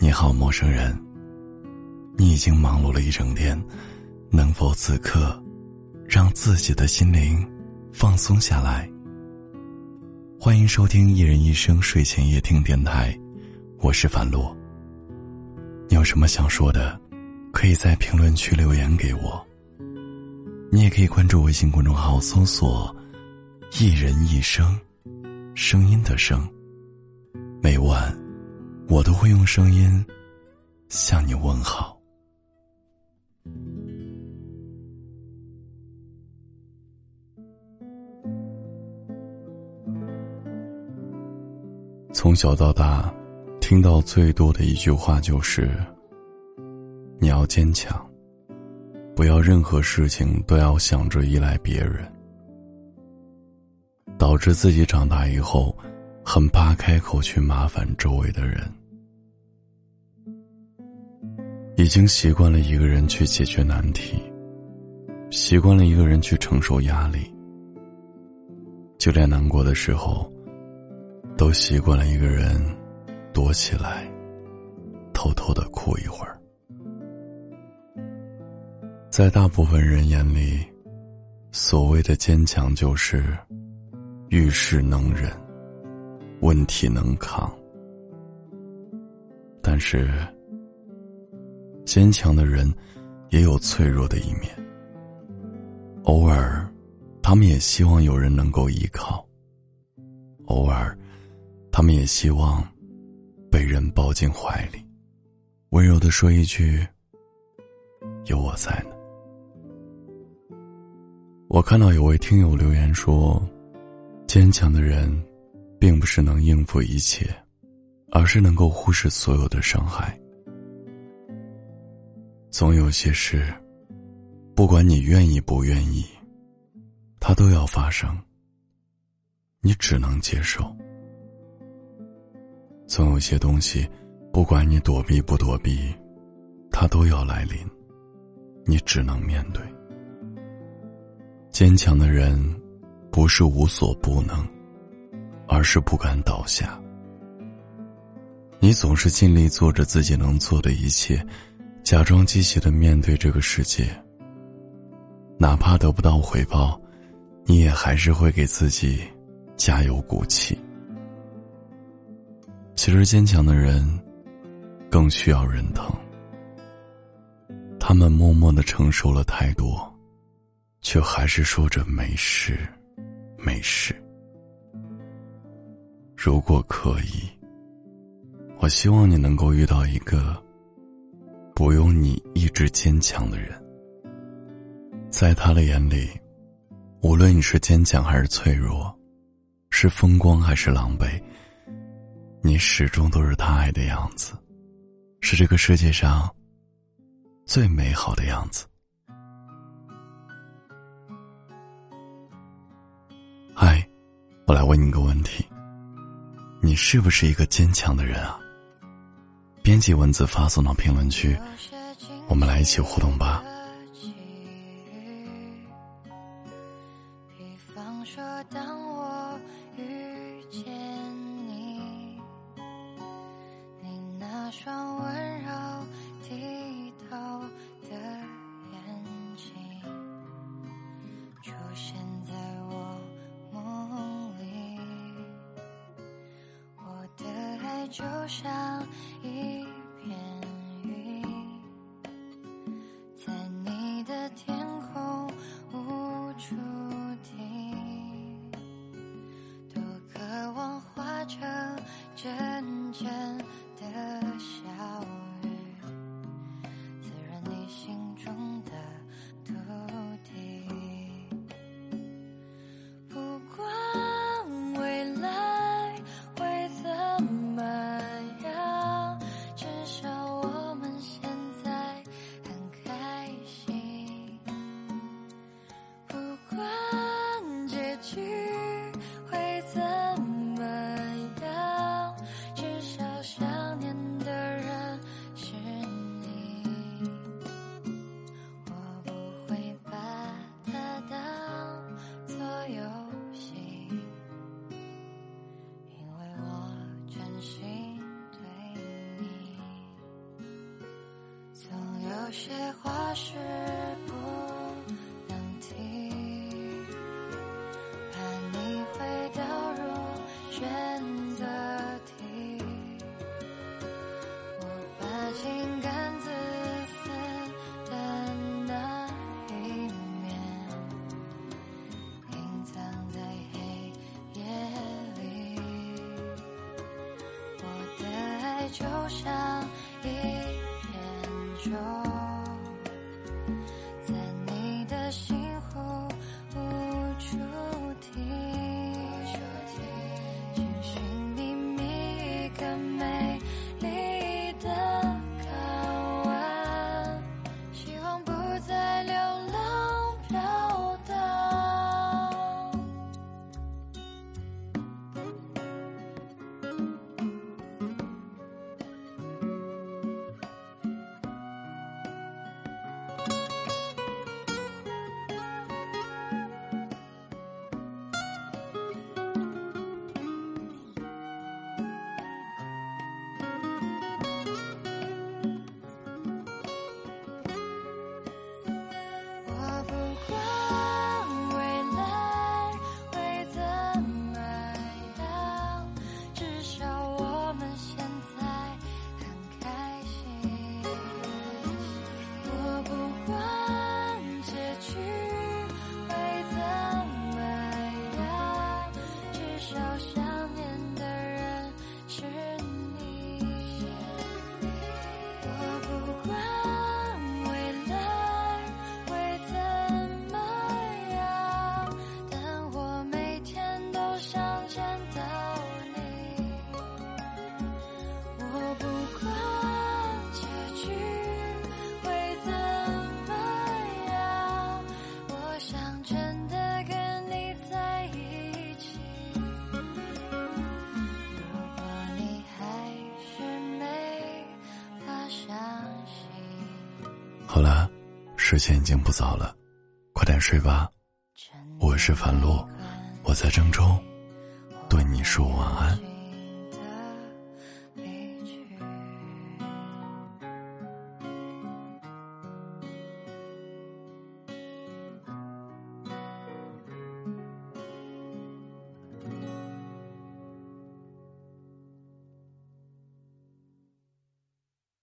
你好，陌生人。你已经忙碌了一整天，能否此刻让自己的心灵放松下来？欢迎收听《一人一生睡前夜听电台》，我是樊洛。你有什么想说的，可以在评论区留言给我。你也可以关注微信公众号，搜索“一人一生”，声音的声。每晚，我都会用声音向你问好。从小到大，听到最多的一句话就是：“你要坚强，不要任何事情都要想着依赖别人。”导致自己长大以后，很怕开口去麻烦周围的人。已经习惯了一个人去解决难题，习惯了一个人去承受压力，就连难过的时候，都习惯了一个人躲起来，偷偷的哭一会儿。在大部分人眼里，所谓的坚强就是遇事能忍，问题能扛，但是。坚强的人，也有脆弱的一面。偶尔，他们也希望有人能够依靠；偶尔，他们也希望被人抱进怀里，温柔的说一句：“有我在呢。”我看到有位听友留言说：“坚强的人，并不是能应付一切，而是能够忽视所有的伤害。”总有些事，不管你愿意不愿意，它都要发生。你只能接受。总有些东西，不管你躲避不躲避，它都要来临。你只能面对。坚强的人，不是无所不能，而是不敢倒下。你总是尽力做着自己能做的一切。假装积极的面对这个世界，哪怕得不到回报，你也还是会给自己加油鼓气。其实，坚强的人更需要人疼，他们默默的承受了太多，却还是说着没事，没事。如果可以，我希望你能够遇到一个。不用你意志坚强的人，在他的眼里，无论你是坚强还是脆弱，是风光还是狼狈，你始终都是他爱的样子，是这个世界上最美好的样子。嗨，我来问你个问题：你是不是一个坚强的人啊？编辑文字发送到评论区，我们来一起互动吧。比方说，当我遇见你，你那双就像。一片有些话是不能提，怕你会掉入选择题。我把情感自私的那一面隐藏在黑夜里，我的爱就像一好了，时间已经不早了，快点睡吧。我是樊露，我在郑州，对你说晚安。